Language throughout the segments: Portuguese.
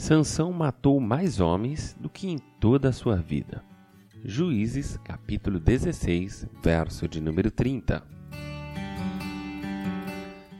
Sansão matou mais homens do que em toda a sua vida. Juízes, capítulo 16, verso de número 30.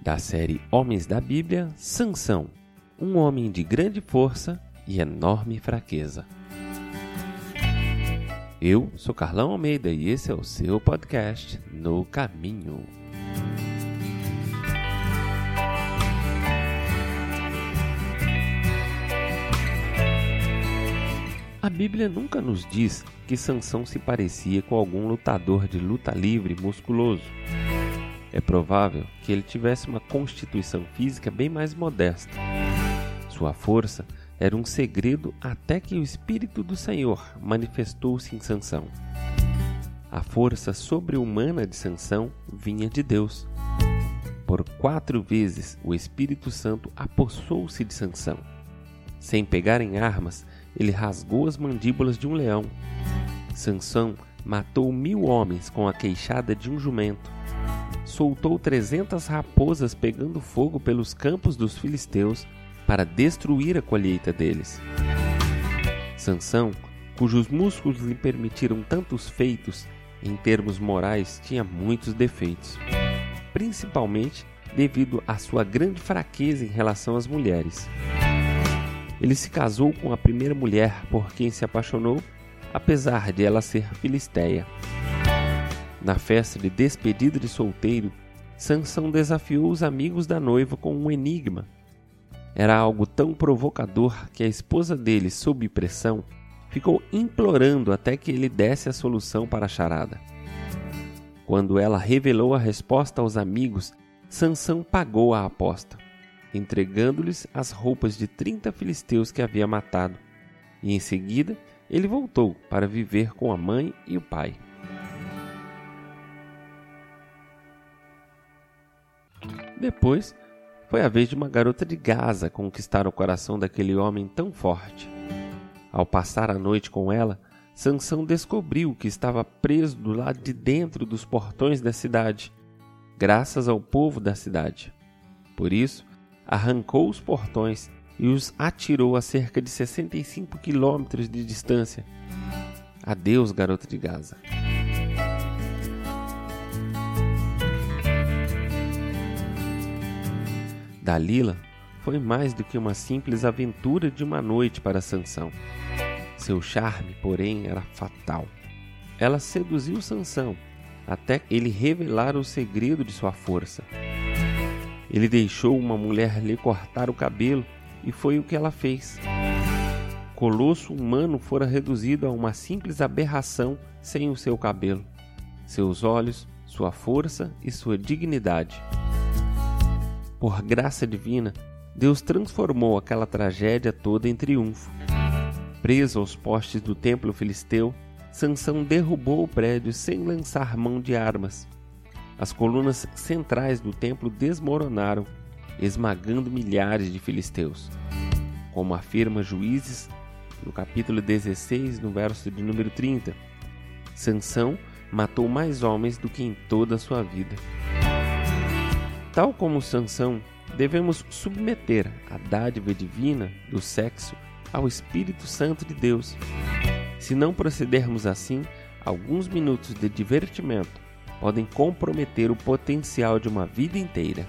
Da série Homens da Bíblia, Sansão, um homem de grande força e enorme fraqueza. Eu sou Carlão Almeida e esse é o seu podcast No Caminho. A Bíblia nunca nos diz que Sansão se parecia com algum lutador de luta livre musculoso. É provável que ele tivesse uma constituição física bem mais modesta. Sua força era um segredo até que o Espírito do Senhor manifestou-se em Sansão. A força sobre-humana de Sansão vinha de Deus. Por quatro vezes o Espírito Santo apossou-se de Sansão. Sem pegar em armas, ele rasgou as mandíbulas de um leão. Sansão matou mil homens com a queixada de um jumento. Soltou trezentas raposas pegando fogo pelos campos dos filisteus para destruir a colheita deles. Sansão, cujos músculos lhe permitiram tantos feitos, em termos morais tinha muitos defeitos, principalmente devido à sua grande fraqueza em relação às mulheres. Ele se casou com a primeira mulher por quem se apaixonou, apesar de ela ser filisteia. Na festa de despedida de solteiro, Sansão desafiou os amigos da noiva com um enigma. Era algo tão provocador que a esposa dele, sob pressão, ficou implorando até que ele desse a solução para a charada. Quando ela revelou a resposta aos amigos, Sansão pagou a aposta entregando-lhes as roupas de trinta filisteus que havia matado, e em seguida ele voltou para viver com a mãe e o pai. Depois, foi a vez de uma garota de Gaza conquistar o coração daquele homem tão forte. Ao passar a noite com ela, Sansão descobriu que estava preso do lado de dentro dos portões da cidade, graças ao povo da cidade. Por isso, arrancou os portões e os atirou a cerca de 65 quilômetros de distância. Adeus, garota de Gaza. Dalila foi mais do que uma simples aventura de uma noite para Sansão. Seu charme, porém, era fatal. Ela seduziu Sansão até ele revelar o segredo de sua força. Ele deixou uma mulher lhe cortar o cabelo e foi o que ela fez. Colosso humano fora reduzido a uma simples aberração sem o seu cabelo, seus olhos, sua força e sua dignidade. Por graça divina, Deus transformou aquela tragédia toda em triunfo. Preso aos postes do templo filisteu, Sansão derrubou o prédio sem lançar mão de armas. As colunas centrais do templo desmoronaram, esmagando milhares de filisteus. Como afirma Juízes, no capítulo 16, no verso de número 30, Sansão matou mais homens do que em toda a sua vida. Tal como Sansão, devemos submeter a dádiva divina do sexo ao Espírito Santo de Deus. Se não procedermos assim, alguns minutos de divertimento podem comprometer o potencial de uma vida inteira.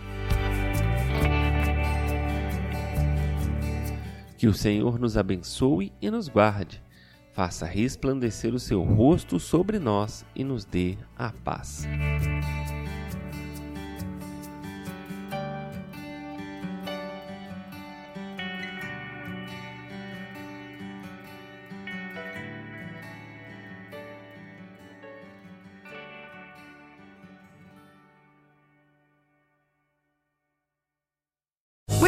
Que o Senhor nos abençoe e nos guarde, faça resplandecer o seu rosto sobre nós e nos dê a paz.